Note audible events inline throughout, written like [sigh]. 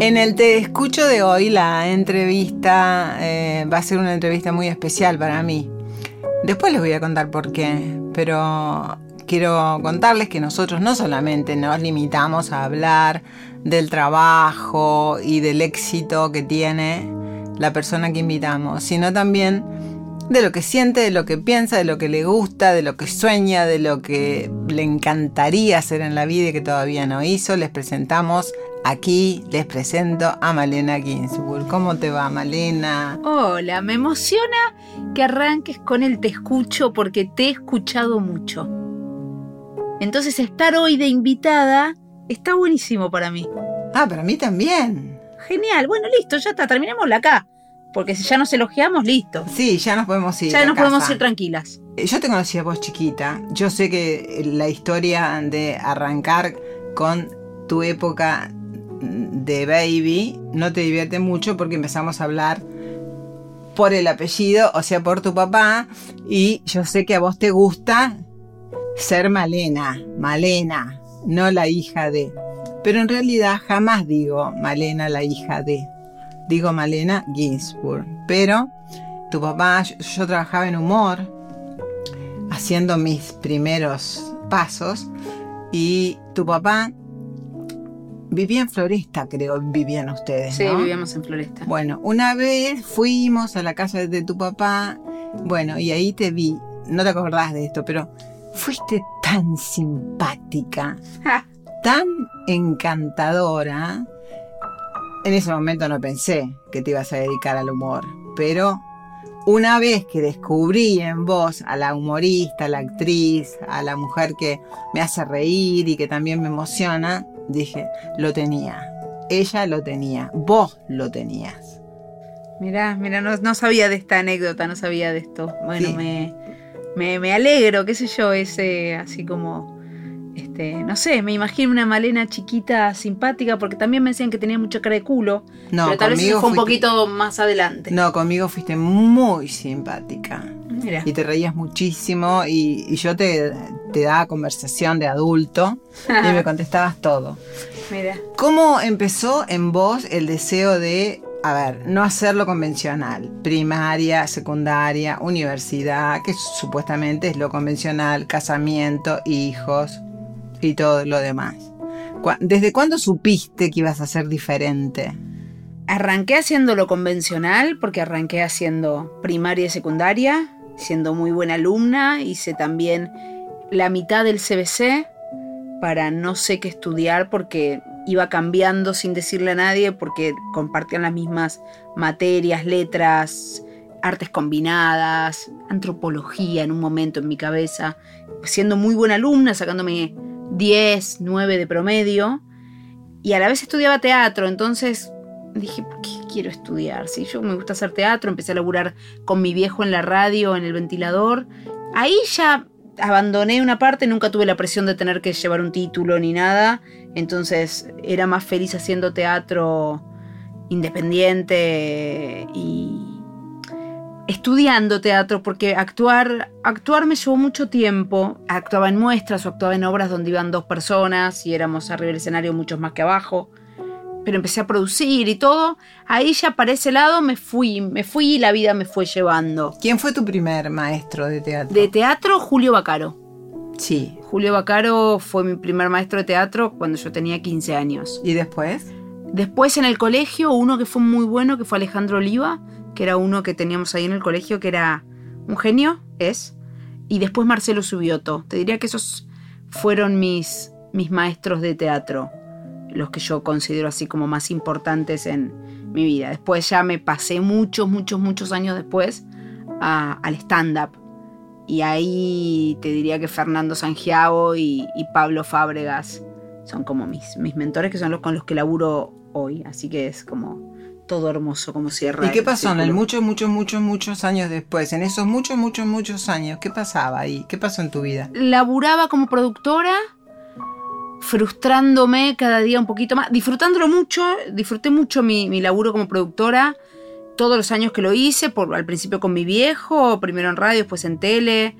En el Te Escucho de hoy, la entrevista eh, va a ser una entrevista muy especial para mí. Después les voy a contar por qué, pero quiero contarles que nosotros no solamente nos limitamos a hablar del trabajo y del éxito que tiene la persona que invitamos, sino también de lo que siente, de lo que piensa, de lo que le gusta, de lo que sueña, de lo que le encantaría hacer en la vida y que todavía no hizo. Les presentamos Aquí les presento a Malena Ginsburg. ¿Cómo te va, Malena? Hola, me emociona que arranques con el te escucho porque te he escuchado mucho. Entonces estar hoy de invitada está buenísimo para mí. Ah, para mí también. Genial, bueno, listo, ya está, terminémosla acá. Porque si ya nos elogiamos, listo. Sí, ya nos podemos ir. Ya nos podemos ir tranquilas. Eh, yo te conocí a vos chiquita. Yo sé que la historia de arrancar con tu época de Baby no te divierte mucho porque empezamos a hablar por el apellido, o sea, por tu papá, y yo sé que a vos te gusta ser Malena, Malena, no la hija de. Pero en realidad jamás digo Malena, la hija de. Digo Malena Ginsburg. Pero tu papá, yo, yo trabajaba en humor, haciendo mis primeros pasos, y tu papá Vivía en Floresta, creo, vivían ustedes. Sí, vivíamos en Floresta. Bueno, una vez fuimos a la casa de tu papá, bueno, y ahí te vi, no te acordás de esto, pero fuiste tan simpática, tan encantadora. En ese momento no pensé que te ibas a dedicar al humor, pero una vez que descubrí en vos a la humorista, a la actriz, a la mujer que me hace reír y que también me emociona, dije, lo tenía. Ella lo tenía, vos lo tenías. Mirá, mirá, no, sabía de esta anécdota, no sabía de esto. Bueno, me, me, me, alegro, qué sé yo, ese así como, este, no sé, me imagino una Malena chiquita, simpática, porque también me decían que tenía mucha cara de culo. No, pero tal vez fue un poquito más adelante. No, conmigo fuiste muy simpática. Mira. Y te reías muchísimo y, yo te, te daba conversación de adulto y me [laughs] contestabas todo. Mira. ¿Cómo empezó en vos el deseo de, a ver, no hacerlo convencional? Primaria, secundaria, universidad, que supuestamente es lo convencional, casamiento, hijos y todo lo demás. ¿Desde cuándo supiste que ibas a ser diferente? Arranqué haciendo lo convencional porque arranqué haciendo primaria y secundaria, siendo muy buena alumna, hice también la mitad del CBC para no sé qué estudiar porque iba cambiando sin decirle a nadie porque compartían las mismas materias, letras, artes combinadas, antropología en un momento en mi cabeza, siendo muy buena alumna, sacándome 10, 9 de promedio, y a la vez estudiaba teatro, entonces dije, ¿por qué quiero estudiar? Si yo me gusta hacer teatro, empecé a laburar con mi viejo en la radio, en el ventilador, ahí ya abandoné una parte, nunca tuve la presión de tener que llevar un título ni nada, entonces era más feliz haciendo teatro independiente y estudiando teatro porque actuar actuar me llevó mucho tiempo. Actuaba en muestras o actuaba en obras donde iban dos personas y éramos arriba del escenario muchos más que abajo. Pero empecé a producir y todo. Ahí ya para ese lado me fui, me fui y la vida me fue llevando. ¿Quién fue tu primer maestro de teatro? De teatro, Julio Bacaro. Sí. Julio Bacaro fue mi primer maestro de teatro cuando yo tenía 15 años. ¿Y después? Después en el colegio, uno que fue muy bueno, que fue Alejandro Oliva, que era uno que teníamos ahí en el colegio, que era un genio, es. Y después Marcelo Subioto. Te diría que esos fueron mis, mis maestros de teatro, los que yo considero así como más importantes en mi vida. Después ya me pasé muchos, muchos, muchos años después al stand-up. Y ahí te diría que Fernando Sangiao y, y, Pablo Fábregas son como mis, mis mentores, que son los con los que laburo hoy. Así que es como todo hermoso como cierra. ¿Y qué pasó en el muchos, muchos, muchos, muchos años después? En esos muchos, muchos, muchos años, ¿qué pasaba ahí? ¿Qué pasó en tu vida? Laburaba como productora, frustrándome cada día un poquito más, disfrutándolo mucho, disfruté mucho mi, laburo como productora, todos los años que lo hice, por, al principio con mi viejo, primero en radio, después en tele,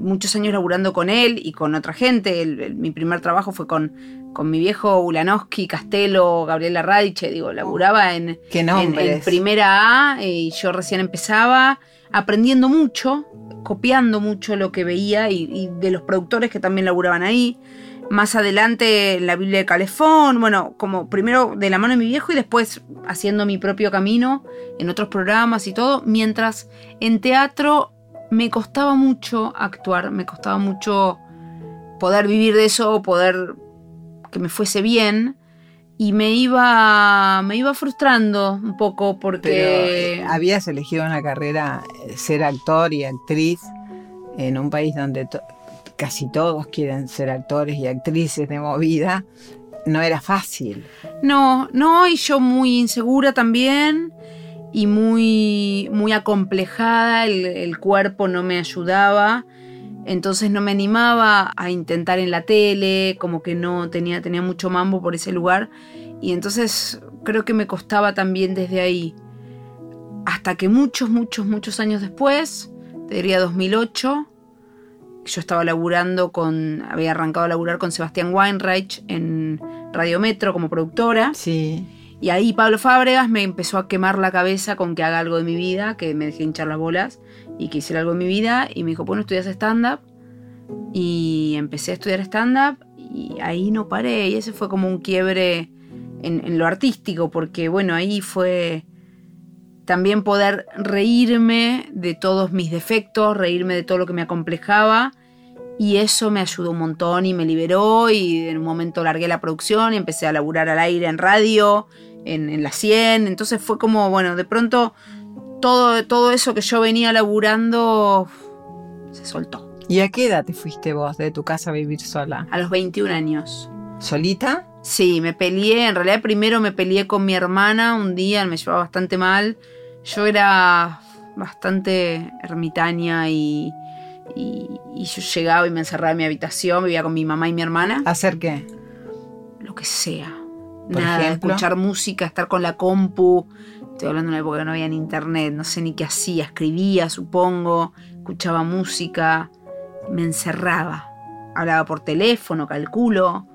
muchos años laburando con él y con otra gente. mi primer trabajo fue con, con mi viejo Ulanowski, Castelo, Gabriela Radiche, digo, laburaba en, en, primera A y yo recién empezaba aprendiendo mucho, copiando mucho lo que veía y, de los productores que también laburaban ahí. Más adelante la Biblia de Calefón, bueno, como primero de la mano de mi viejo y después haciendo mi propio camino en otros programas y todo, mientras en teatro me costaba mucho actuar, me costaba mucho poder vivir de eso, poder que me fuese bien y me iba me iba frustrando un poco porque eh, habías elegido una carrera eh, ser actor y actriz en un país donde casi todos quieren ser actores y actrices de movida no era fácil. No no y yo muy insegura también y muy, muy acomplejada, el, cuerpo no me ayudaba, entonces no me animaba a intentar en la tele, como que no tenía, tenía mucho mambo por ese lugar, y entonces creo que me costaba también desde ahí, hasta que muchos, muchos, muchos años después, te diría 2008, yo estaba laburando con, había arrancado a laburar con Sebastián Weinreich en Radio Metro como productora. Sí. Y ahí Pablo Fábregas me empezó a quemar la cabeza con que haga algo de mi vida, que me dejé hinchar las bolas y que hiciera algo de mi vida. Y me dijo, bueno, estudias stand-up. Y empecé a estudiar stand-up y ahí no paré. Y ese fue como un quiebre en, lo artístico, porque bueno, ahí fue también poder reírme de todos mis defectos, reírme de todo lo que me acomplejaba. Y eso me ayudó un montón y me liberó y en un momento largué la producción y empecé a laburar al aire en radio en, la 100. Entonces fue como, bueno, de pronto todo, todo eso que yo venía laburando se soltó. ¿Y a qué edad te fuiste vos de tu casa a vivir sola? A los 21 años. ¿Solita? Sí, me peleé. En realidad primero me peleé con mi hermana un día, me llevaba bastante mal. Yo era bastante ermitaña y, y, yo llegaba y me encerraba en mi habitación, vivía con mi mamá y mi hermana. ¿Hacer qué? Lo que sea nada, escuchar música, estar con la compu. Estoy hablando de una época que no había ni internet, no sé ni qué hacía, escribía, supongo, escuchaba música, me encerraba. Hablaba por teléfono, calculo.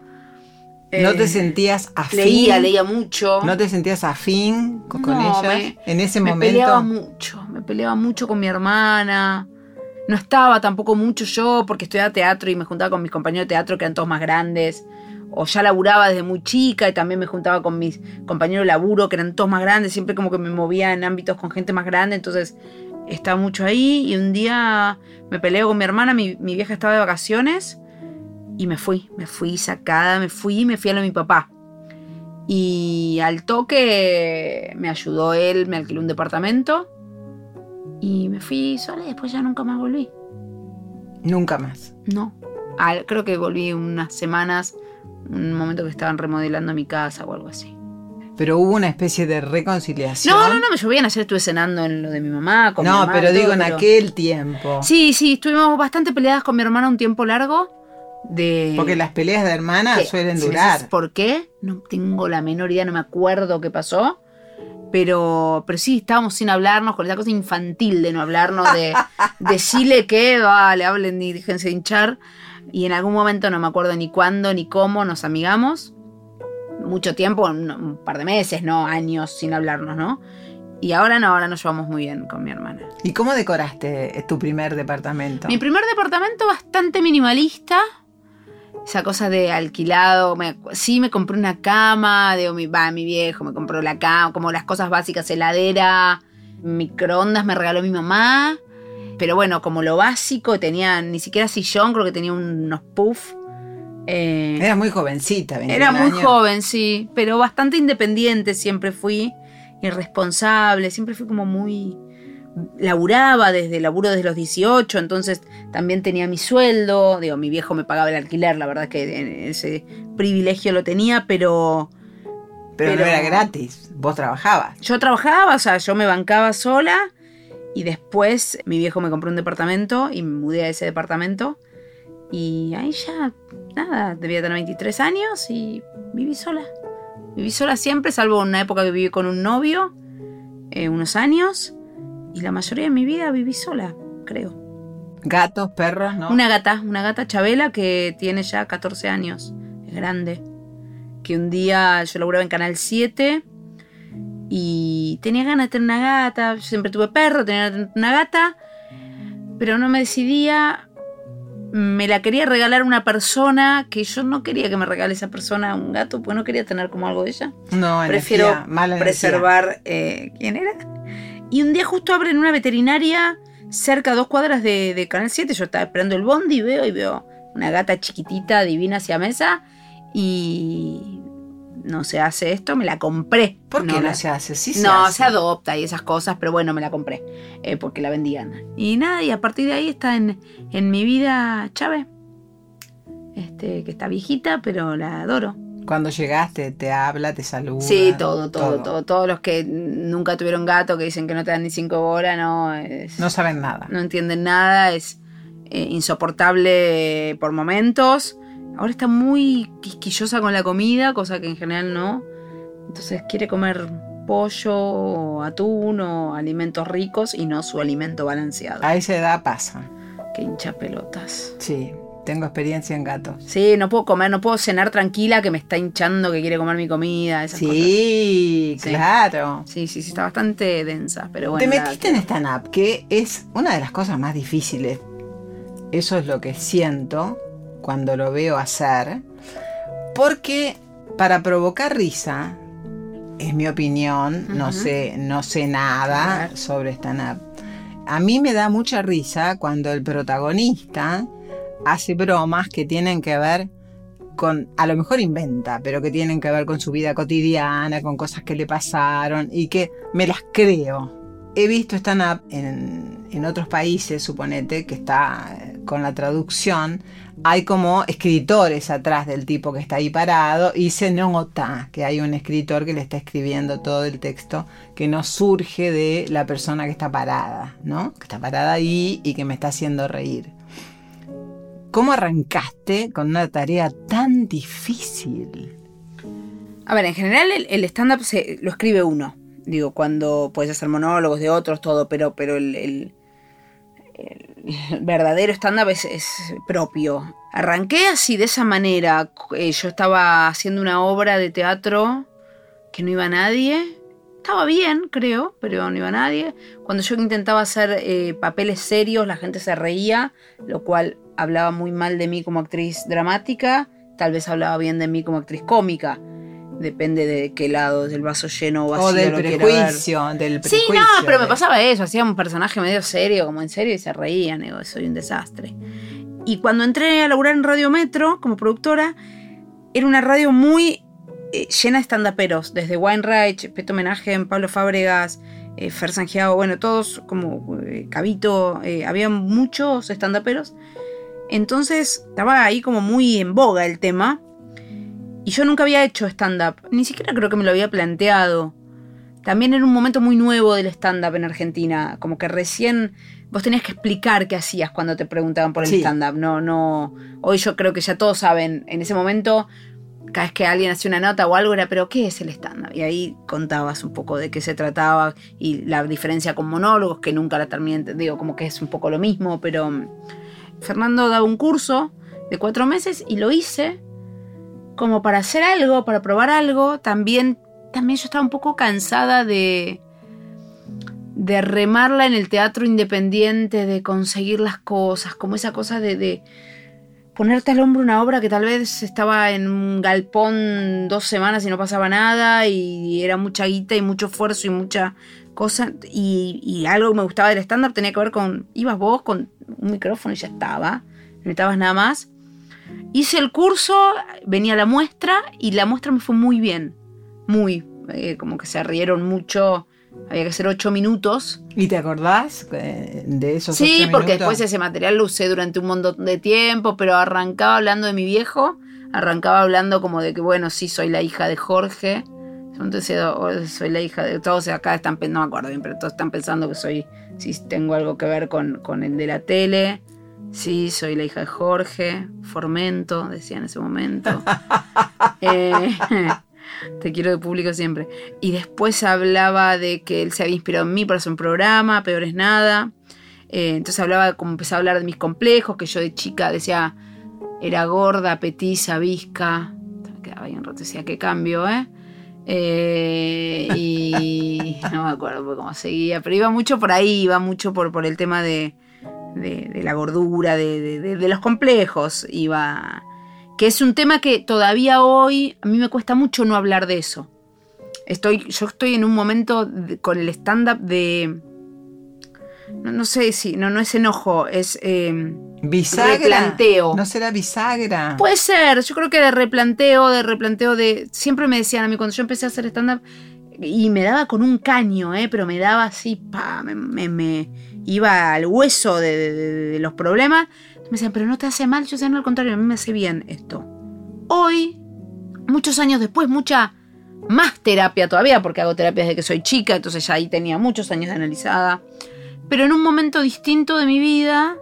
¿No te eh, sentías afín? Leía, leía mucho. ¿No te sentías afín con, ella en ese momento? Me peleaba mucho, me peleaba mucho con mi hermana. No estaba tampoco mucho yo porque estudiaba teatro y me juntaba con mis compañeros de teatro que eran todos más grandes o ya laburaba desde muy chica y también me juntaba con mis compañeros de laburo que eran todos más grandes, siempre como que me movía en ámbitos con gente más grande, entonces estaba mucho ahí y un día me peleé con mi hermana, mi, vieja estaba de vacaciones y me fui, me fui sacada, me fui y me fui a lo de mi papá. Y al toque me ayudó él, me alquiló un departamento y me fui sola y después ya nunca más volví. Nunca más. No. creo que volví unas semanas un momento que estaban remodelando mi casa o algo así. Pero hubo una especie de reconciliación. No, no, no, me llovían ayer, estuve cenando en lo de mi mamá. Con no, pero digo en aquel tiempo. Sí, sí, estuvimos bastante peleadas con mi hermana un tiempo largo. De... Porque las peleas de hermanas suelen durar. ¿Por qué? No tengo la menor idea, no me acuerdo qué pasó. Pero, pero sí, estábamos sin hablarnos, con esa cosa infantil de no hablarnos, de [laughs] decirle que, vale, hablen y déjense hinchar. Y en algún momento, no me acuerdo ni cuándo ni cómo, nos amigamos. Mucho tiempo, un, par de meses, ¿no? Años sin hablarnos, ¿no? Y ahora no, ahora nos llevamos muy bien con mi hermana. ¿Y cómo decoraste tu primer departamento? Mi primer departamento bastante minimalista. Esa cosa de alquilado. sí, me compré una cama. de mi, va, mi viejo me compró la cama. Como las cosas básicas, heladera, microondas me regaló mi mamá. Pero bueno, como lo básico, tenía ni siquiera sillón, creo que tenía unos puff. Eh, era muy jovencita, Era muy joven, sí, pero bastante independiente siempre fui, irresponsable, siempre fui como muy... Laburaba desde laburo desde los 18, entonces también tenía mi sueldo, digo, mi viejo me pagaba el alquiler, la verdad que ese privilegio lo tenía, pero... Pero, pero no era gratis, vos trabajabas. Yo trabajaba, o sea, yo me bancaba sola y después mi viejo me compró un departamento y me mudé a ese departamento. Y ahí ya, nada, debía tener 23 años y viví sola. Viví sola siempre, salvo una época que viví con un novio, eh, unos años. Y la mayoría de mi vida viví sola, creo. Gatos, perros, ¿no? Una gata, una gata Chabela que tiene ya 14 años, es grande. Que un día yo laburaba en Canal 7 y tenía ganas de tener una gata. Yo siempre tuve perro, tenía una gata, pero no me decidía. Me la quería regalar una persona que yo no quería que me regale esa persona un gato, porque no quería tener como algo de ella. No, Prefiero energía, mala preservar. eh, ¿Quién era? Y un día justo abren una veterinaria cerca a dos cuadras de, de Canal 7. Yo estaba esperando el bondi y veo y veo una gata chiquitita, divina hacia mesa. Y no se hace esto, me la compré. ¿Por qué no, se hace? Sí se no, hace. se adopta y esas cosas, pero bueno, me la compré eh, porque la vendían. Y nada, y a partir de ahí está en, en mi vida Chávez. Este, que está viejita, pero la adoro. Cuando llegaste, te habla, te saluda. Sí, todo, todo, todo, Todos los que nunca tuvieron gato, que dicen que no te dan ni cinco bolas, no, es- No saben nada. no entienden nada, es eh, insoportable por momentos. Ahora está muy quisquillosa con la comida, cosa que en general no. Entonces quiere comer pollo o atún o alimentos ricos y no su alimento balanceado. A esa edad pasa. Que hincha pelotas. Sí, tengo experiencia en gatos. Sí, no puedo comer, no puedo cenar tranquila que me está hinchando, que quiere comer mi comida, esas. Sí, claro. Sí, sí, sí, está bastante densa, pero bueno. Te metiste en stand-up, que es una de las cosas más difíciles. Eso es lo que siento cuando lo veo hacer. Porque para provocar risa, es mi opinión, no, sé, no sé nada sobre stand-up. A mí me da mucha risa cuando el protagonista hace bromas que tienen que ver con, a lo mejor inventa, pero que tienen que ver con su vida cotidiana, con cosas que le pasaron y que me las creo. He visto stand-up en, en otros países, suponete, que está con la traducción, hay como escritores atrás del tipo que está ahí parado y se nota que hay un escritor que le está escribiendo todo el texto que no surge de la persona que está parada, ¿no? Que está parada ahí y que me está haciendo reír. ¿Cómo arrancaste con una tarea tan difícil? A ver, en general el, stand-up lo escribe uno. Digo, cuando puedes hacer monólogos de otros, todo, pero, pero el- el verdadero stand-up es, propio. Arranqué así, de esa manera. Eh, yo estaba haciendo una obra de teatro que no iba nadie. Estaba bien, creo, pero no iba nadie. Cuando yo intentaba hacer eh, papeles serios, la gente se reía, lo cual hablaba muy mal de mí como actriz dramática. Tal vez hablaba bien de mí como actriz cómica. Depende de qué lado del vaso lleno o vacío O del lo prejuicio, del Sí, prejuicio. no, pero me pasaba eso. Hacía un personaje medio serio, como en serio, y se reían. Digo, soy un desastre. Y cuando entré a laburar en Radio Metro como productora, era una radio muy eh, llena de estandaperos. Desde Weinreich, Peto Homenaje, Pablo Fábregas, eh, Fer Sangiao, bueno, todos como eh, Cabito. eh, había muchos estandaperos. Entonces estaba ahí como muy en boga el tema. Y yo nunca había hecho stand-up. Ni siquiera creo que me lo había planteado. También era un momento muy nuevo del stand-up en Argentina. Como que recién vos tenías que explicar qué hacías cuando te preguntaban por el Sí. stand-up. No, no. Hoy yo creo que ya todos saben. En ese momento, cada vez que alguien hacía una nota o algo, era, pero ¿qué es el stand-up? Y ahí contabas un poco de qué se trataba y la diferencia con monólogos, que nunca la terminé. Digo, como que es un poco lo mismo, pero. mm, Fernando daba un curso de cuatro meses y lo hice como para hacer algo, para probar algo. También, también yo estaba un poco cansada de, de remarla en el teatro independiente, de conseguir las cosas, como esa cosa de, ponerte al hombro una obra que tal vez estaba en un galpón dos semanas y no pasaba nada y era mucha guita y mucho esfuerzo y mucha cosa y, algo me gustaba del stand-up tenía que ver con, ibas vos con un micrófono y ya estaba, no necesitabas nada más. Hice el curso, venía la muestra y la muestra me fue muy bien, muy, eh, como que se rieron mucho, había que hacer ocho minutos. ¿Y te acordás eh, de esos Sí, ocho porque minutos? después ese material lo usé durante un montón de tiempo, pero arrancaba hablando de mi viejo, arrancaba hablando como de que, bueno, sí, soy la hija de Jorge. Entonces, o soy la hija de. Todos acá están no me acuerdo bien, pero todos están pensando que soy. Si tengo algo que ver con, con el de la tele. Sí, soy la hija de Jorge. Formento, decía en ese momento. [laughs] Eh, [laughs] te quiero de público siempre. Y después hablaba de que él se había inspirado en mí para hacer un programa, peor es nada. Eh, entonces hablaba, como empecé a hablar de mis complejos, que yo de chica decía, era gorda, petiza, visca. Me quedaba ahí un rato, decía, qué cambio, ¿eh? Eh, y [laughs] no me acuerdo cómo seguía, pero iba mucho por ahí, iba mucho por, por el tema de, de, la gordura, de, de, los complejos, iba... Que es un tema que todavía hoy a mí me cuesta mucho no hablar de eso. Estoy, yo estoy en un momento con el stand-up de... No, sé si, no, no es enojo, es... Eh, Bisagra. Replanteo. ¿No será bisagra? Puede ser, yo creo que de replanteo, de replanteo de... Siempre me decían a mí cuando yo empecé a hacer stand-up y me daba con un caño, ¿eh? pero me daba así, pa, me, me, iba al hueso de, los problemas. Me decían, pero no te hace mal, yo decía, no, al contrario, a mí me hace bien esto. Hoy, muchos años después, mucha más terapia todavía, porque hago terapia desde que soy chica, entonces ya ahí tenía muchos años de analizada. Pero en un momento distinto de mi vida,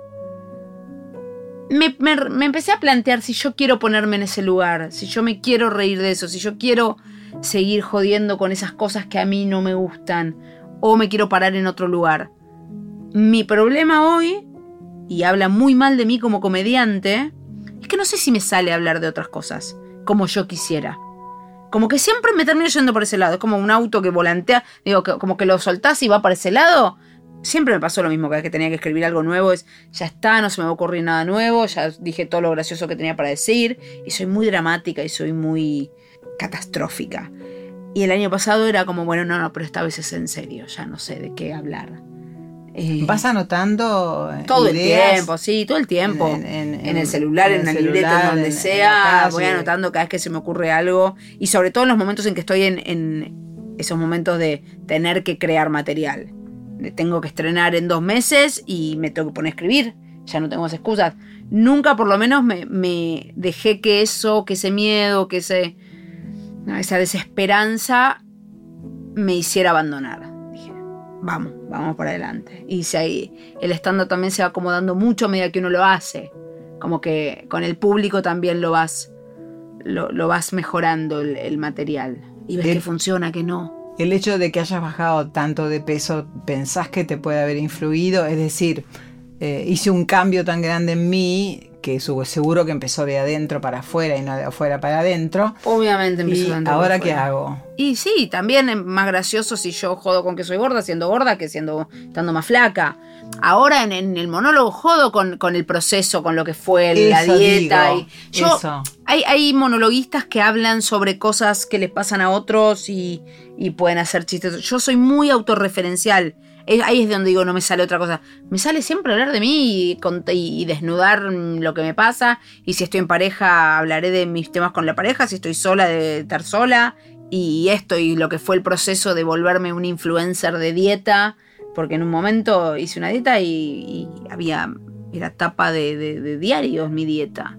me, empecé a plantear si yo quiero ponerme en ese lugar, si yo me quiero reír de eso, si yo quiero seguir jodiendo con esas cosas que a mí no me gustan, o me quiero parar en otro lugar. Mi problema hoy, y habla muy mal de mí como comediante, es que no sé si me sale hablar de otras cosas, como yo quisiera. Como que siempre me termino yendo por ese lado. Es como un auto que volantea, digo, como que lo soltás y va para ese lado siempre me pasó lo mismo, cada vez que tenía que escribir algo nuevo es, ya está, no se me va a ocurrir nada nuevo, ya dije todo lo gracioso que tenía para decir, y soy muy dramática y soy muy catastrófica. Y el año pasado era como, bueno, no, no, pero esta vez es en serio, ya no sé de qué hablar. Eh, ¿Vas anotando? Todo el tiempo, sí, todo el tiempo. En, el celular, en, la libreta, donde sea. voy anotando cada vez que se me ocurre algo. Y sobre todo en los momentos en que estoy en esos momentos de tener que crear material tengo que estrenar en dos meses y me tengo que poner a escribir. Ya no tengo más excusas. Nunca por lo menos me, dejé que eso, que ese miedo, que ese, esa desesperanza me hiciera abandonar. Vamos, vamos para adelante. Y si ahí el estando también se va acomodando mucho a medida que uno lo hace. Como que con el público también lo vas, lo, vas mejorando el, material. Y ves que funciona, que no. El hecho de que hayas bajado tanto de peso, ¿pensás que te puede haber influido? Es decir, eh, hice un cambio tan grande en mí que seguro que empezó de adentro para afuera y no de afuera para adentro. Obviamente empezó de adentro. ¿Ahora qué hago? Y sí, también es más gracioso si yo jodo con que soy gorda siendo gorda que siendo estando más flaca. Ahora en, el monólogo jodo con, el proceso, con lo que fue la dieta. y yo, Hay, hay monologuistas que hablan sobre cosas que les pasan a otros y, y pueden hacer chistes. Yo soy muy autorreferencial ahí es donde digo, no me sale otra cosa. Me sale siempre hablar de mí y, desnudar lo que me pasa. Y si estoy en pareja, hablaré de mis temas con la pareja. Si estoy sola, de estar sola. Y esto y lo que fue el proceso de volverme un influencer de dieta. Porque en un momento hice una dieta y, había. Era tapa de, diarios mi dieta.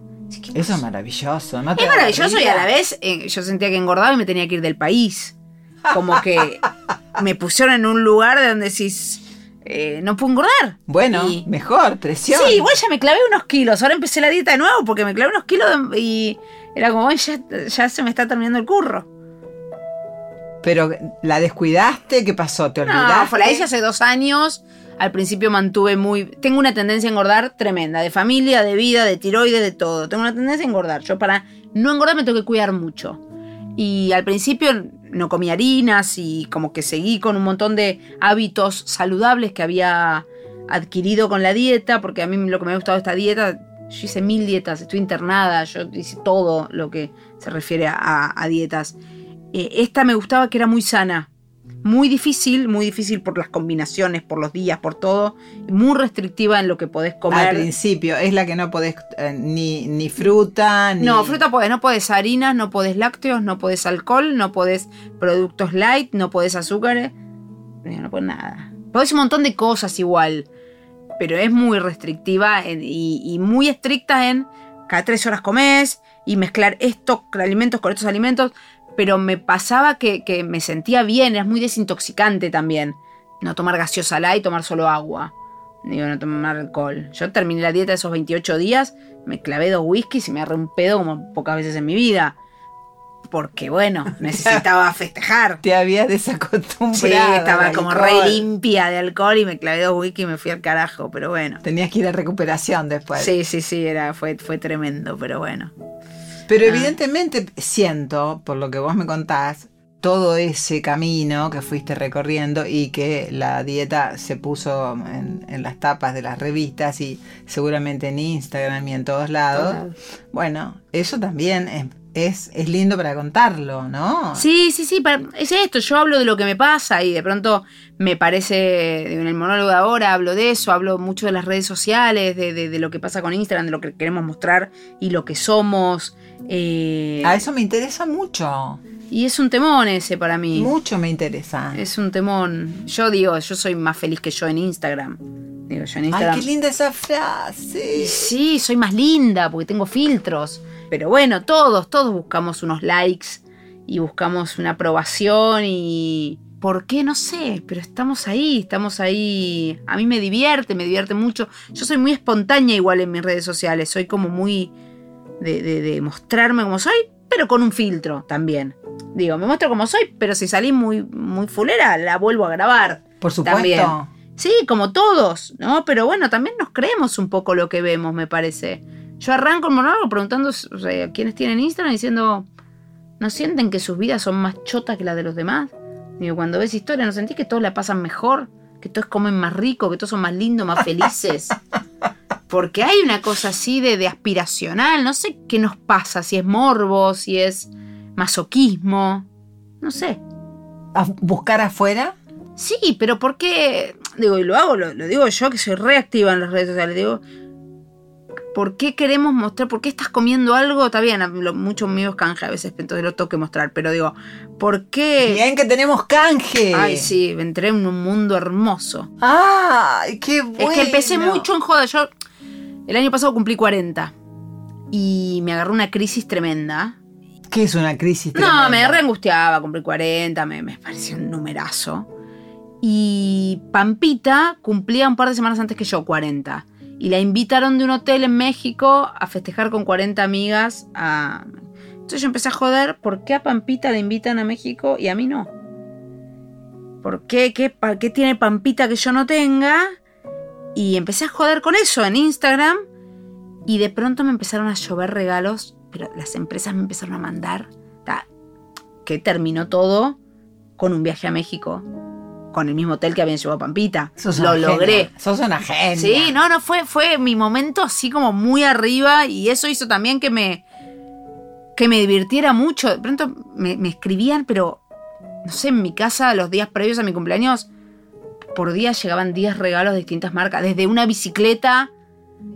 Eso es maravilloso, ¿no? Es maravilloso y a la vez eh, yo sentía que engordaba y me tenía que ir del país. Como que me pusieron en un lugar de donde decís, eh, no puedo engordar. Bueno, mejor, presión. Sí, igual ya me clavé unos kilos. Ahora empecé la dieta de nuevo porque me clavé unos kilos y era como, ya, ya se me está terminando el curro. Pero la descuidaste, ¿qué pasó? ¿Te olvidaste? No, fue la hice hace dos años. Al principio mantuve muy. Tengo una tendencia a engordar tremenda, de familia, de vida, de tiroides, de todo. Tengo una tendencia a engordar. Yo para no engordar me tengo que cuidar mucho. Y al principio no comía harinas y como que seguí con un montón de hábitos saludables que había adquirido con la dieta, porque a mí lo que me ha gustado de esta dieta, yo hice mil dietas, estoy internada, yo hice todo lo que se refiere a, dietas. Eh, esta me gustaba que era muy sana, muy difícil, muy difícil por las combinaciones, por los días, por todo. Muy restrictiva en lo que podés comer. Al principio, es la que no podés eh, ni, ni, fruta, ni... No, fruta podés, no podés harinas, no podés lácteos, no podés alcohol, no podés productos light, no podés azúcares, no podés nada. Podés un montón de cosas igual, pero es muy restrictiva y, y muy estricta en cada tres horas comés y mezclar estos alimentos con estos alimentos pero me pasaba que, me sentía bien, era muy desintoxicante también. No tomar gaseosa light, tomar solo agua. Digo, no tomar alcohol. Yo terminé la dieta de esos 28 días, me clavé dos whiskies y me agarré un pedo como pocas veces en mi vida. porque bueno, [laughs] necesitaba festejar. Te había desacostumbrado. Sí, estaba como re limpia de alcohol y me clavé dos whisky y me fui al carajo, pero bueno. Tenías que ir a recuperación después. Sí, sí, sí, era, fue, fue tremendo, pero bueno. Pero Ah. evidentemente siento, por lo que vos me contás, todo ese camino que fuiste recorriendo y que la dieta se puso en, en las tapas de las revistas y seguramente en Instagram y en todos lados. Total. Bueno, eso también es, es, es lindo para contarlo, ¿no? Sí, sí, sí, es esto, yo hablo de lo que me pasa y de pronto me parece, en el monólogo de ahora hablo de eso, hablo mucho de las redes sociales, de, de- de lo que pasa con Instagram, de lo que queremos mostrar y lo que somos. Eh, A eso me interesa mucho. y es un temón ese para mí. Mucho me interesa. Es un temón. Yo digo, yo soy más feliz que yo en Instagram. Digo, yo en Ay, Instagram. qué linda esa frase. Sí, soy más linda porque tengo filtros. Pero bueno, todos, todos buscamos unos likes y buscamos una aprobación y... ¿Por qué? No sé, pero estamos ahí, estamos ahí. A mí me divierte, me divierte mucho. Yo soy muy espontánea igual en mis redes sociales, soy como muy de, de- de mostrarme como soy, pero con un filtro también. Digo, me muestro como soy, pero si salí muy, muy fulera, la vuelvo a grabar. Por supuesto. También. Sí, como todos, ¿no? Pero bueno, también nos creemos un poco lo que vemos, me parece. Yo arranco el monólogo preguntando o sea, a quienes tienen Instagram diciendo, ¿no sienten que sus vidas son más chotas que las de los demás? Digo, cuando ves historia, ¿no sentís que todos la pasan mejor? Que todos comen más rico, que todos son más lindos, más felices. [laughs] Porque hay una cosa así de, de aspiracional, no sé qué nos pasa, si es morbo, si es masoquismo, no sé. ¿A buscar afuera? Sí, pero ¿por qué? Digo, y lo hago, lo, lo digo yo que soy reactiva en las redes sociales. Digo, ¿por qué queremos mostrar? ¿Por qué estás comiendo algo? Está bien, muchos míos canje a veces, entonces lo tengo que mostrar. Pero digo, ¿por qué? Bien que tenemos canje. Ay, sí, entré en un mundo hermoso. Ay, qué bueno. Es que empecé mucho en joda. Yo el año pasado cumplí 40 y me agarró una crisis tremenda. ¿Qué es una crisis No, tremenda? me reangustiaba, cumplí 40, me, me pareció un numerazo. Y Pampita cumplía un par de semanas antes que yo, 40. Y la invitaron de un hotel en México a festejar con 40 amigas. A... Entonces yo empecé a joder, ¿por qué a Pampita la invitan a México y a mí no? ¿Por qué? ¿Qué, pa- qué tiene Pampita que yo no tenga? Y empecé a joder con eso en Instagram. Y de pronto me empezaron a llover regalos, pero las empresas me empezaron a mandar. ta, Que terminó todo con un viaje a México. Con el mismo hotel que habían llevado a Pampita. Sos Lo una genia. logré. Sos una genia. Sí, no, no, fue, fue mi momento así como muy arriba y eso hizo también que me, que me divirtiera mucho. De pronto me, me escribían, pero no sé, en mi casa los días previos a mi cumpleaños, por día llegaban 10 regalos de distintas marcas, desde una bicicleta,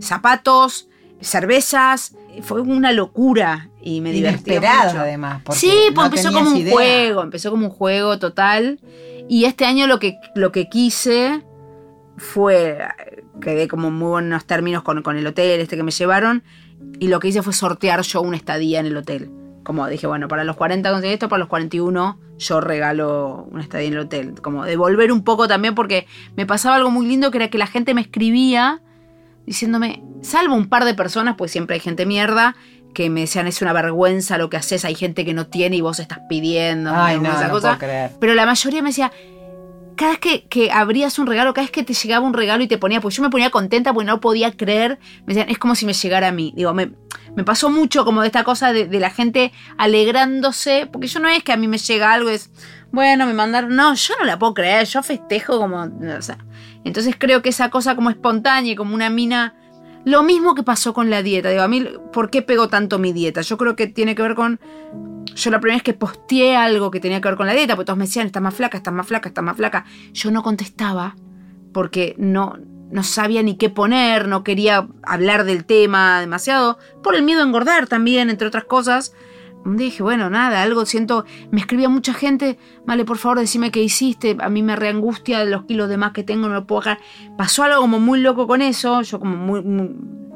zapatos, cervezas, fue una locura y me divertí además. porque Sí, pues no empezó como un idea. juego, empezó como un juego total. Y este año lo que, lo que quise fue, quedé como en muy buenos términos con, con el hotel este que me llevaron, y lo que hice fue sortear yo una estadía en el hotel. Como dije, bueno, para los 40 conseguí esto, para los 41 yo regalo una estadía en el hotel. Como devolver un poco también porque me pasaba algo muy lindo que era que la gente me escribía diciéndome, salvo un par de personas, pues siempre hay gente mierda, que me decían es una vergüenza lo que haces, hay gente que no tiene y vos estás pidiendo. Ay, ¿no? Esa no cosa. puedo creer. Pero la mayoría me decía, cada vez que, que abrías un regalo, cada vez que te llegaba un regalo y te ponía, pues yo me ponía contenta porque no podía creer, me decían, es como si me llegara a mí. Digo, me, me pasó mucho como de esta cosa de, la gente alegrándose, porque yo no es que a mí me llega algo, es, bueno, me mandaron, no, yo no la puedo creer, yo festejo como, o sea, entonces creo que esa cosa como espontánea, y como una mina... Lo mismo que pasó con la dieta. Digo, a mí, ¿por qué pegó tanto mi dieta? Yo creo que tiene que ver con yo la primera vez que posteé algo que tenía que ver con la dieta, porque todos me decían, estás más flaca, estás más flaca, estás más flaca. Yo no contestaba porque no, no sabía ni qué poner, no quería hablar del tema demasiado, por el miedo a engordar también, entre otras cosas. Dije, bueno, nada, algo siento, me escribía mucha gente, vale, por favor, decime qué hiciste, a mí me reangustia los kilos de más que tengo, no lo puedo dejar. Pasó algo como muy loco con eso, yo como muy,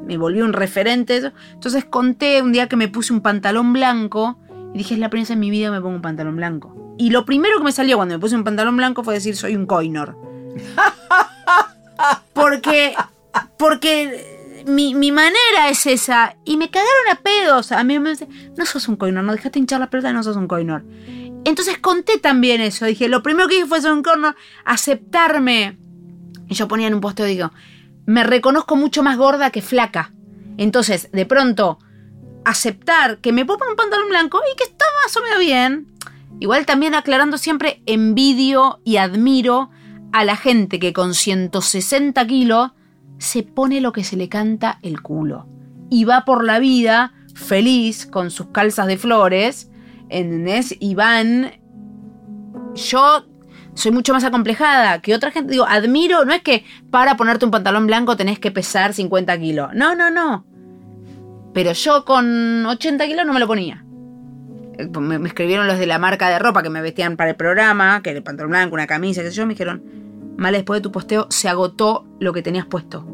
me volví un referente. Entonces conté un día que me puse un pantalón blanco y dije, es la primera vez en mi vida me pongo un pantalón blanco. Y lo primero que me salió cuando me puse un pantalón blanco fue decir, soy un coinor. [laughs] Porque, porque mi, mi manera es esa. Y me cagaron a pedos. A mí me dice, no sos un coinor, no dejaste hinchar la pelota no sos un coinor. Entonces conté también eso. Dije, lo primero que dije fue ser un coinor, aceptarme. Y yo ponía en un posteo, digo, me reconozco mucho más gorda que flaca. Entonces, de pronto, aceptar que me puedo poner un pantalón blanco y que está más o menos bien. Igual también aclarando siempre, envidio y admiro a la gente que con 160 kilos se pone lo que se le canta el culo. Y va por la vida feliz con sus calzas de flores, ¿entendés? Y van... Yo soy mucho más acomplejada que otra gente. Digo, admiro, no es que para ponerte un pantalón blanco tenés que pesar 50 kilos. No, no, no. Pero yo con 80 kilos no me lo ponía. Me, me escribieron los de la marca de ropa que me vestían para el programa, que era el pantalón blanco, una camisa, qué sé yo, me dijeron, Male, después de tu posteo se agotó lo que tenías puesto.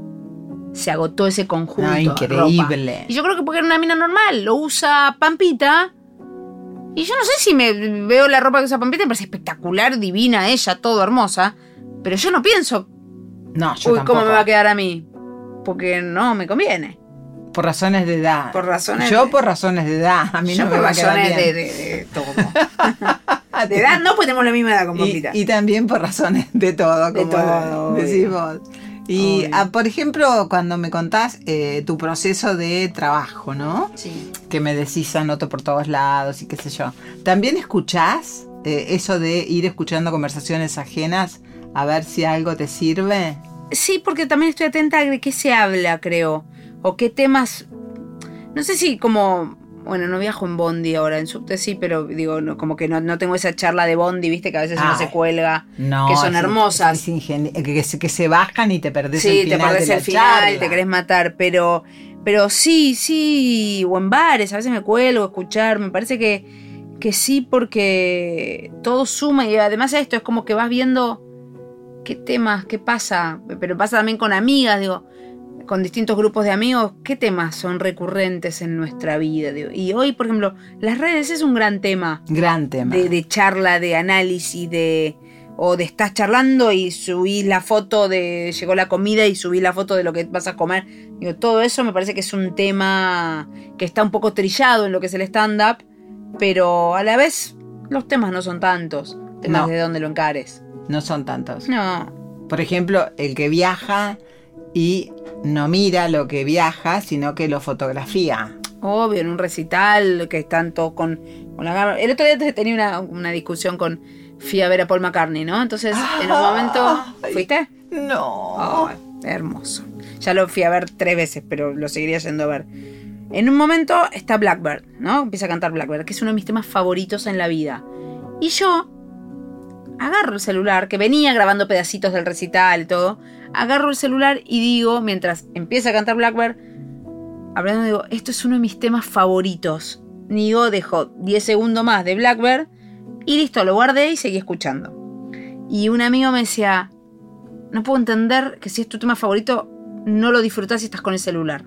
Se agotó ese conjunto. No, de increíble. ropa. Y yo creo que porque era una mina normal, lo usa Pampita. Y yo no sé si me veo la ropa que usa Pampita, me parece espectacular, divina ella, todo hermosa. Pero yo no pienso, No, yo uy, tampoco. ¿cómo me va a quedar a mí? Porque no me conviene. Por razones de edad. Por razones Yo de- por razones de edad. A mí Yo no me por va a quedar razones bien. de, de- de todo. [laughs] De edad no, pues tenemos la misma edad con Y, Pampita. y también por razones de todo, como todo, decís obvio. vos. Y, ah, por ejemplo, cuando me contás eh, tu proceso de trabajo, ¿no? Sí. Que me decís anoto por todos lados y qué sé yo. ¿También escuchás eh, eso de ir escuchando conversaciones ajenas a ver si algo te sirve? Sí, porque también estoy atenta de qué se habla, creo. O qué temas. No sé si como. Bueno, no viajo en Bondi ahora, en subte sí, pero digo, no, como que no, no tengo esa charla de Bondi, viste, que a veces uno Ay, se cuelga. No. Que son hermosas. es que, que se, que se bajan y te perdés Sí, el te final. perdés de la el final, charla. te querés matar, pero, pero sí, sí, o en bares, a veces me cuelgo a escuchar, me parece que, que sí, porque todo suma y además esto es como que vas viendo qué temas, qué pasa, pero pasa también con amigas, digo, con distintos grupos de amigos, qué temas son recurrentes en nuestra vida. Y hoy, por ejemplo, las redes es un gran tema Gran tema. de, de charla, de análisis, de o de estás charlando y subís la foto de llegó la comida y subís la foto de lo que vas a comer. Digo, todo eso me parece que es un tema que está un poco trillado en lo que es el stand-up, pero a la vez los temas no son tantos. Temas No. de dónde lo encares. No son tantos. No. Por ejemplo, el que viaja y no mira lo que viaja, sino que lo fotografía. Obvio, en un recital que están todos con, con la cámara. El otro día tenía una, una discusión con. Fui a ver a Paul McCartney, ¿no? Entonces, en un momento. ¿Fuiste? No. Hermoso. Ya lo fui a ver tres veces, pero lo seguiría yendo a ver. En un momento está Blackbird, ¿no? Empieza a cantar Blackbird, que es uno de mis temas favoritos en la vida. Y yo agarro el celular, que venía grabando pedacitos del recital y todo. Agarro el celular y digo, mientras empieza a cantar Blackbird, hablando, digo, esto es uno de mis temas favoritos. Digo, dejo 10 segundos más de Blackbird y listo, lo guardé y seguí escuchando. Y un amigo me decía, no puedo entender que si es tu tema favorito, no lo disfrutás si estás con el celular.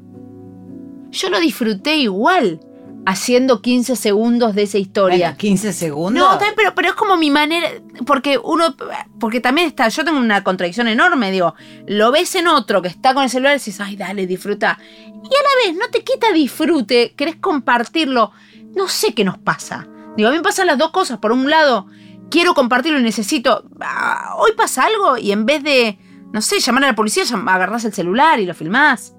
Yo lo disfruté igual, haciendo 15 segundos de esa historia. Bueno, 15 segundos. No, también, pero, pero es como mi manera, porque uno, porque también está, yo tengo una contradicción enorme, digo, lo ves en otro que está con el celular y dices, ay, dale, disfruta. Y a la vez no te quita disfrute, querés compartirlo. No sé qué nos pasa. Digo, a mí me pasan las dos cosas. Por un lado, quiero compartirlo y necesito, ah, hoy pasa algo y en vez de, no sé, llamar a la policía, agarrás el celular y lo filmás.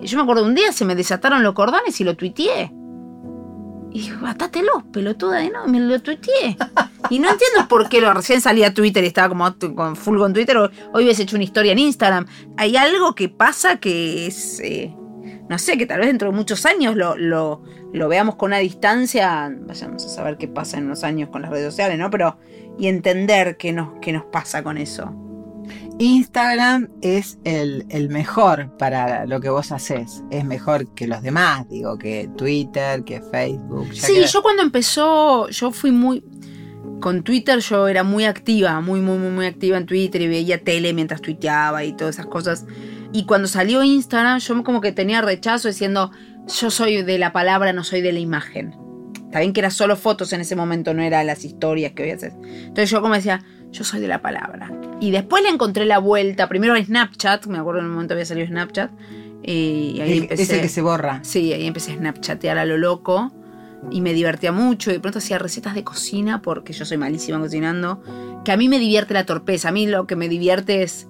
Y yo me acuerdo un día se me desataron los cordones y lo tuiteé. Y dije, batátelos, pelotuda, y no, me lo tuiteé. Y no entiendo por qué lo recién salía a Twitter y estaba como con full con Twitter. Hoy hubiese hecho una historia en Instagram. Hay algo que pasa que es. eh, no sé, que tal vez dentro de muchos años lo, lo, lo veamos con una distancia. Vayamos a saber qué pasa en unos años con las redes sociales, ¿no? Pero. Y entender qué nos, qué nos pasa con eso. Instagram es el, el mejor para lo que vos haces. Es mejor que los demás, digo, que Twitter, que Facebook. ya Sí, que- yo cuando empezó, yo fui muy... Con Twitter yo era muy activa, muy, muy, muy, muy activa en Twitter y veía tele mientras tuiteaba y todas esas cosas. Y cuando salió Instagram, yo como que tenía rechazo diciendo, yo soy de la palabra, no soy de la imagen. Está bien que era solo fotos en ese momento, no era las historias que voy a hacer. Entonces yo como decía, yo soy de la palabra. Y después le encontré la vuelta, primero en Snapchat, me acuerdo en un momento había salido Snapchat, Y ahí El- empecé, ese que se borra. Sí, ahí empecé a snapchatear a lo loco y me divertía mucho. Y de pronto hacía recetas de cocina porque yo soy malísima cocinando. Que a mí me divierte la torpeza. A mí lo que me divierte es.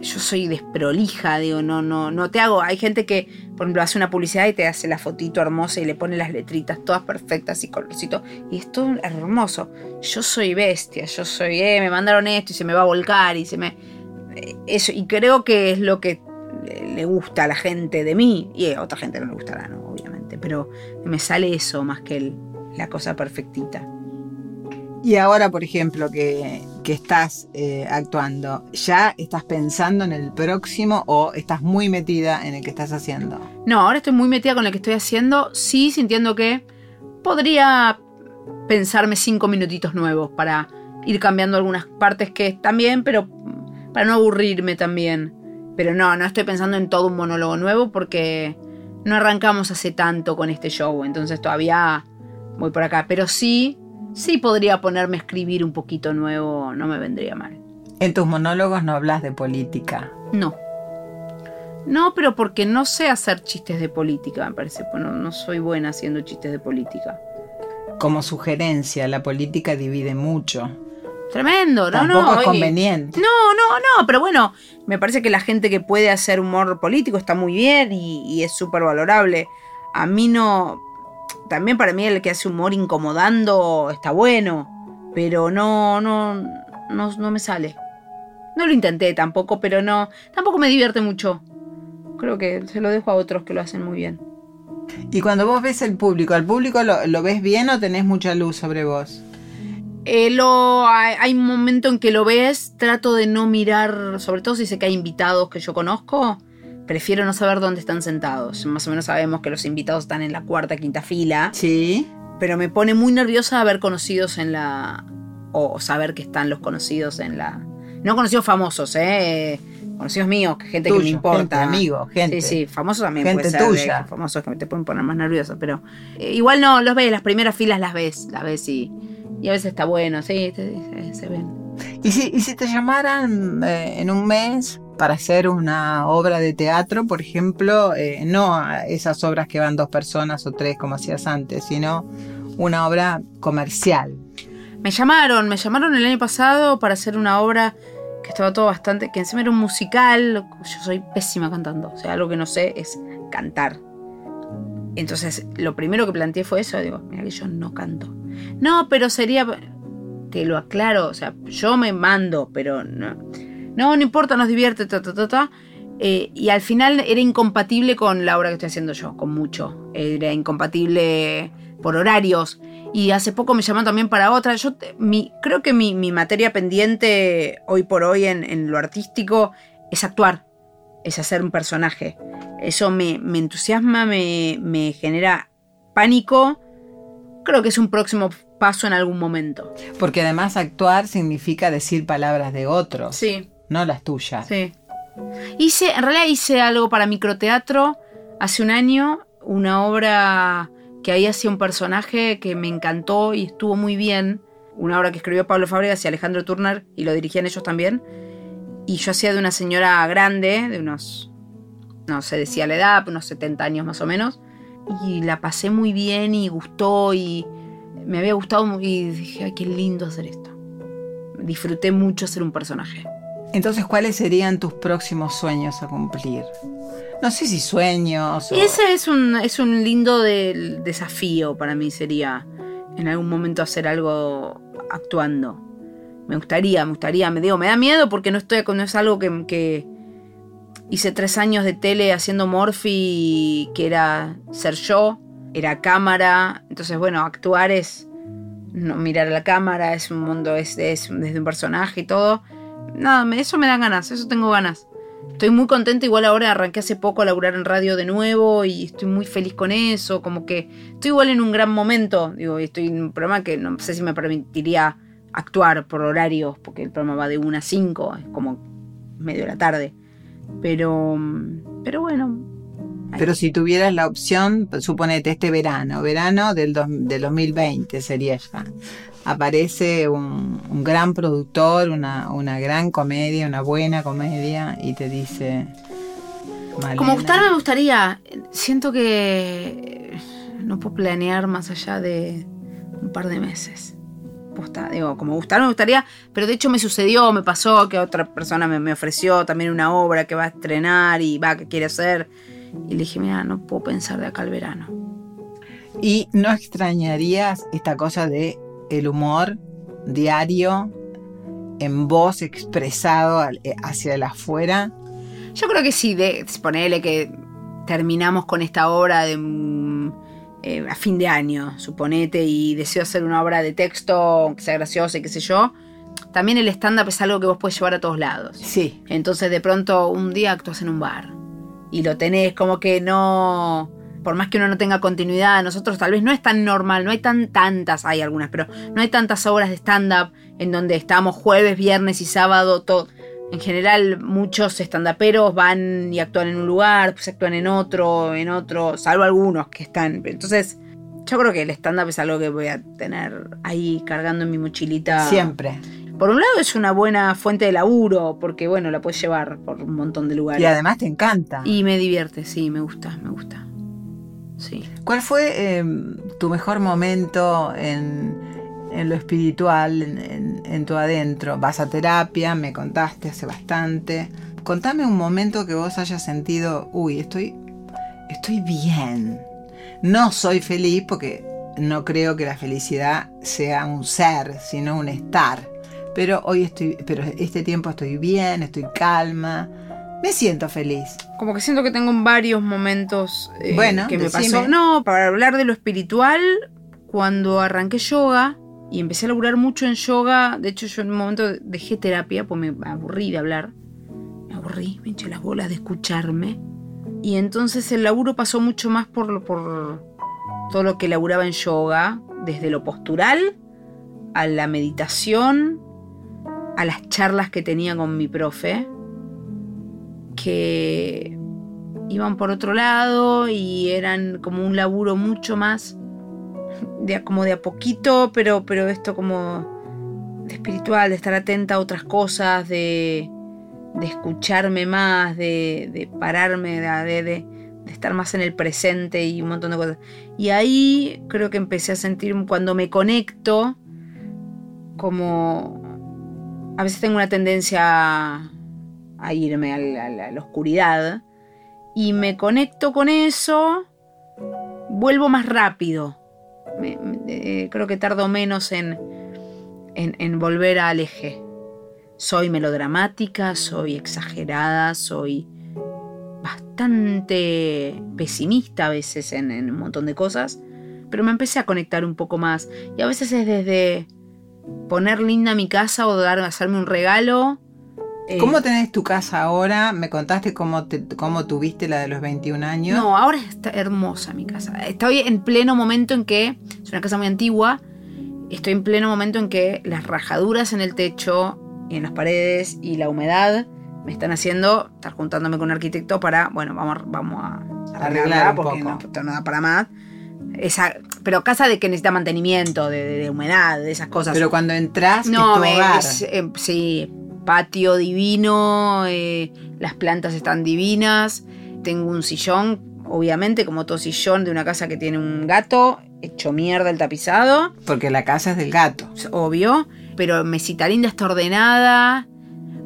Yo soy desprolija, digo, no, no, no te hago. Hay gente que, por ejemplo, hace una publicidad y te hace la fotito hermosa y le pone las letritas todas perfectas y colorcito. Y es todo hermoso. Yo soy bestia, yo soy, eh, me mandaron esto y se me va a volcar y se me. eh, Eso, y creo que es lo que le gusta a la gente de mí. Y a otra gente no le gustará, ¿no? Obviamente. Pero me sale eso más que la cosa perfectita. Y ahora, por ejemplo, que, que estás eh, actuando, ¿ya estás pensando en el próximo o estás muy metida en el que estás haciendo? No, ahora estoy muy metida con lo que estoy haciendo. Sí, sintiendo que podría pensarme cinco minutitos nuevos para ir cambiando algunas partes que están bien, pero para no aburrirme también. Pero no, no estoy pensando en todo un monólogo nuevo porque no arrancamos hace tanto con este show, entonces todavía voy por acá. Pero sí, sí podría ponerme a escribir un poquito nuevo, no me vendría mal. En tus monólogos no hablas de política. No. No, pero porque no sé hacer chistes de política, me parece. Pues no, no soy buena haciendo chistes de política. Como sugerencia, la política divide mucho. Tremendo, no, Tampoco no. es oye. conveniente. No, no, no, pero bueno, me parece que la gente que puede hacer humor político está muy bien y, y es súper valorable. A mí no. También para mí el que hace humor incomodando está bueno, pero no, no, no, no me sale. No lo intenté tampoco, pero no, tampoco me divierte mucho. Creo que se lo dejo a otros que lo hacen muy bien. Y cuando vos ves el público, ¿al público lo, lo ves bien o tenés mucha luz sobre vos? Eh, lo, hay, hay un momento en que lo ves, trato de no mirar, sobre todo si sé que hay invitados que yo conozco, prefiero no saber dónde están sentados. Más o menos sabemos que los invitados están en la cuarta, quinta fila, Sí. pero me pone muy nerviosa ver conocidos en la... o saber que están los conocidos en la... No conocidos famosos, ¿eh? Conocidos míos, gente que me importa. gente, amigo, gente. Sí, sí, famosos también Gente puede ser, tuya. eh, famosos que te pueden poner más nerviosa, pero eh, igual no, los ves, las primeras filas las ves, las ves y, y a veces está bueno, sí, se, se ven. ¿Y si, y si te llamaran eh, en un mes para hacer una obra de teatro, por ejemplo, eh, no esas obras que van dos personas o tres como hacías antes, sino una obra comercial? Me llamaron, me llamaron el año pasado para hacer una obra que estaba todo bastante, que encima era un musical, yo soy pésima cantando, o sea, algo que no sé es cantar. Entonces, lo primero que planteé fue eso, digo, mira que yo no canto. No, pero sería, te lo aclaro, o sea, yo me mando, pero no, no, no importa, nos divierte, ta, ta, ta, ta. Eh, y al final era incompatible con la obra que estoy haciendo yo, con mucho. Era incompatible por horarios. Y hace poco me llamaron también para otra. Yo te- mi, creo que mi, mi materia pendiente hoy por hoy en, en lo artístico es actuar, es hacer un personaje. Eso me, me entusiasma, me, me genera pánico. Creo que es un próximo paso en algún momento. Porque además actuar significa decir palabras de otros, Sí, no las tuyas. sí. Hice, en realidad hice algo para microteatro hace un año, una obra que ahí hacía un personaje que me encantó y estuvo muy bien. Una obra que escribió Pablo Fábregas y Alejandro Turner y lo dirigían ellos también. Y yo hacía de una señora grande, de unos, no sé, decía la edad, unos 70 años más o menos. Y la pasé muy bien y gustó y me había gustado y dije, ay, qué lindo hacer esto. Disfruté mucho ser un personaje. Entonces, ¿cuáles serían tus próximos sueños a cumplir? No sé si sueños o... Ese es un, es un lindo desafío para mí, sería en algún momento hacer algo actuando. Me gustaría, me gustaría, me digo, me da miedo porque no estoy no es algo que, que hice tres años de tele haciendo Morphy, que era ser yo, era cámara, entonces bueno, actuar es no mirar a la cámara, es un mundo, es, es desde un personaje y todo. Nada, me- eso me da ganas, eso tengo ganas. Estoy muy contenta, igual ahora arranqué hace poco a laburar en radio de nuevo y estoy muy feliz con eso, como que estoy igual en un gran momento, digo, estoy en un programa que no sé si me permitiría actuar por horarios, porque el programa va de 1 a 5, es como medio de la tarde. Pero, pero bueno, Pero si tuvieras la opción, suponete este verano, verano del, dos- del 2020 sería ya. Aparece un, un gran productor, una, una gran comedia, una buena comedia, y te dice, Como gustarme me gustaría. Siento que no puedo planear más allá de un par de meses. Posta, digo, como gustarme me gustaría, pero de hecho me sucedió, me pasó que otra persona me, me ofreció también una obra que va a estrenar y va, que quiere hacer. Y le dije, mira, no puedo pensar de acá al verano. ¿Y no extrañarías esta cosa de el humor diario en voz expresado eh, hacia el afuera? Yo creo que sí, de, ponele que terminamos con esta obra de, mm, eh, a fin de año, suponete, y deseo hacer una obra de texto que sea graciosa y qué sé yo. También el stand-up es algo que vos podés llevar a todos lados. Sí. Entonces de pronto un día actúas en un bar y lo tenés como que no... Por más que uno no tenga continuidad, nosotros tal vez no es tan normal, no hay tan tantas, hay algunas, pero no hay tantas obras de stand-up en donde estamos jueves, viernes y sábado, todo. En general, muchos estandaperos van y actúan en un lugar, pues actúan en otro, en otro, salvo algunos que están. Entonces, yo creo que el stand-up es algo que voy a tener ahí cargando en mi mochilita. Siempre. Por un lado es una buena fuente de laburo, porque bueno, la puedes llevar por un montón de lugares. Y además te encanta. Y me divierte, sí, me gusta, me gusta. Sí. ¿Cuál fue eh, tu mejor momento en, en lo espiritual, en, en- en tu adentro? Vas a terapia, me contaste hace bastante. Contame un momento que vos hayas sentido, uy, estoy, estoy bien. No soy feliz porque no creo que la felicidad sea un ser, sino un estar. Pero hoy estoy, pero este tiempo estoy bien, estoy calma, me siento feliz. Como que siento que tengo varios momentos eh, Bueno, que me decime. pasó. No, para hablar de lo espiritual, cuando arranqué yoga y empecé a laburar mucho en yoga, de hecho yo en un momento dejé terapia porque me aburrí de hablar. Me aburrí, me eché las bolas de escucharme. Y entonces el laburo pasó mucho más por, lo- por todo lo que laburaba en yoga, desde lo postural a la meditación, a las charlas que tenía con mi profe, que iban por otro lado y eran como un laburo mucho más de, como de a poquito, pero, pero esto como de espiritual, de estar atenta a otras cosas, de, de escucharme más, de, de pararme, de, de- estar más en el presente y un montón de cosas. Y ahí creo que empecé a sentir cuando me conecto como a veces tengo una tendencia a irme a la, oscuridad y me conecto con eso, vuelvo más rápido. Eh, creo que tardo menos en, en, volver al eje. Soy melodramática, soy exagerada, soy bastante pesimista a veces en, en un montón de cosas, pero me empecé a conectar un poco más. Y a veces es desde poner linda mi casa o dar, hacerme un regalo. Eh, ¿Cómo tenés tu casa ahora? Me contaste cómo, te- cómo tuviste la de los 21 años. No, ahora está hermosa mi casa. Estoy en pleno momento en que, es una casa muy antigua, estoy en pleno momento en que las rajaduras en el techo, y en las paredes y la humedad me están haciendo estar juntándome con un arquitecto para, bueno, vamos, vamos a Arreglar arreglarla un porque poco. no, no da para más. Esa, pero casa de que necesita mantenimiento, de, de- de humedad, de esas cosas. Pero cuando entras, No, es tu me- hogar. es, eh, sí, patio divino, eh, las plantas están divinas, tengo un sillón, obviamente, como todo sillón de una casa que tiene un gato, hecho mierda el tapizado, Porque la casa es del gato. es obvio, pero mesita linda está ordenada.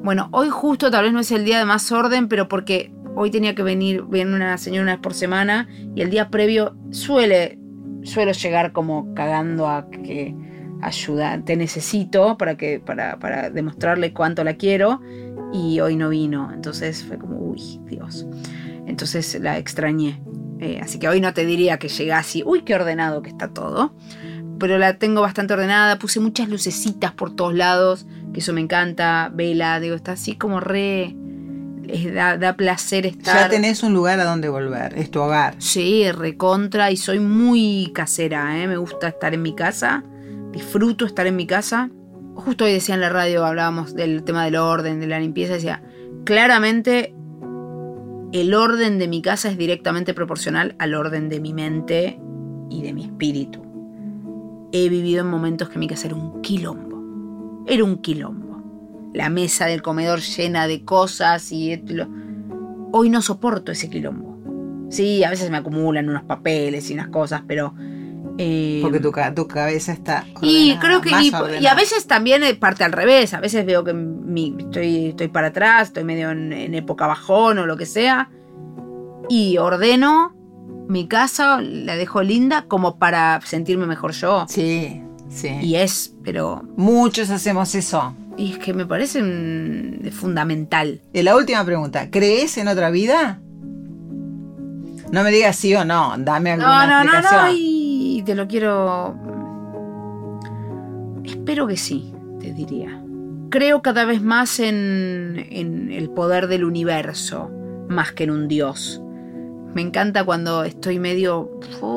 Bueno, hoy justo tal vez no es el día de más orden, pero porque hoy tenía que venir, viene una señora una vez por semana y el día previo suele, suelo llegar como cagando a que ayuda, te necesito para que, para, para demostrarle cuánto la quiero y hoy no vino, entonces fue como, uy, Dios. Entonces la extrañé. Eh, así que hoy no te diría que llega así, uy, qué ordenado que está todo pero la tengo bastante ordenada. Puse muchas lucecitas por todos lados, que eso me encanta. Vela, digo, está así como re. es- da, da placer estar. Ya tenés un lugar a donde volver. Es tu hogar. Sí, recontra y soy muy casera, ¿eh? me gusta estar en mi casa, disfruto estar en mi casa. Justo hoy decía en la radio, hablábamos del tema del orden, de la limpieza, decía, claramente el orden de mi casa es directamente proporcional al orden de mi mente y de mi espíritu. He vivido en momentos que mi casa era un quilombo, era un quilombo. La mesa del comedor llena de cosas y hoy no soporto ese quilombo. Sí, a veces me acumulan unos papeles y unas cosas, pero... eh, Porque tu, tu cabeza está. y ordenada, creo que más y, y a veces también eh, parte al revés, a veces veo que mi- estoy, estoy para atrás, estoy medio en, en época bajón o lo que sea, y ordeno mi casa, la dejo linda como para sentirme mejor yo. Sí, sí. Y es, pero Muchos hacemos eso. y es que me parece mm, fundamental. Y la última pregunta: ¿crees en otra vida? No me digas sí o no, dame No, alguna no, no, explicación. no, y te lo quiero... Espero que sí, te diría. Creo cada vez más en, en el poder del universo, más que en un dios. Me encanta cuando estoy medio...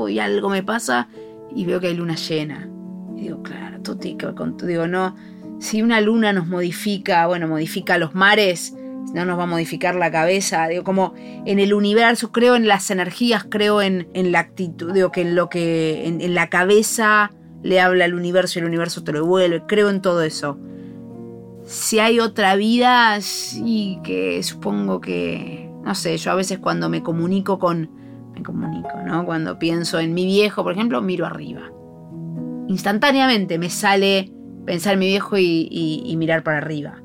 y algo me pasa y veo que hay luna llena. Y digo, claro, tú digo, no, si una luna nos modifica, bueno, modifica los mares, no nos va a modificar la cabeza, digo, como en el universo, creo en las energías, creo en, en la actitud, digo que en lo que, en, la cabeza le habla al universo y el universo te lo devuelve, creo en todo eso. Si hay otra vida, sí que supongo que, no sé, yo a veces cuando me comunico con, me comunico, ¿no? Cuando pienso en mi viejo, por ejemplo, miro arriba. Instantáneamente me sale pensar en mi viejo y mirar para arriba.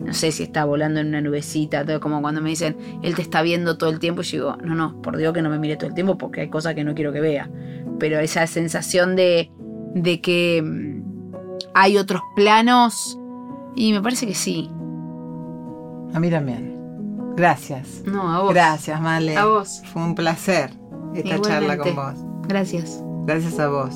No sé si está volando en una nubecita, todo como cuando me dicen, él te está viendo todo el tiempo, y yo digo, no, no, por Dios que no me mire todo el tiempo porque hay cosas que no quiero que vea. Pero esa sensación de, de que mm, hay otros planos, y me parece que sí. A mí también. Gracias. No, a vos. Gracias, Male. A vos. Fue un placer esta charla con vos. Gracias. Gracias a vos.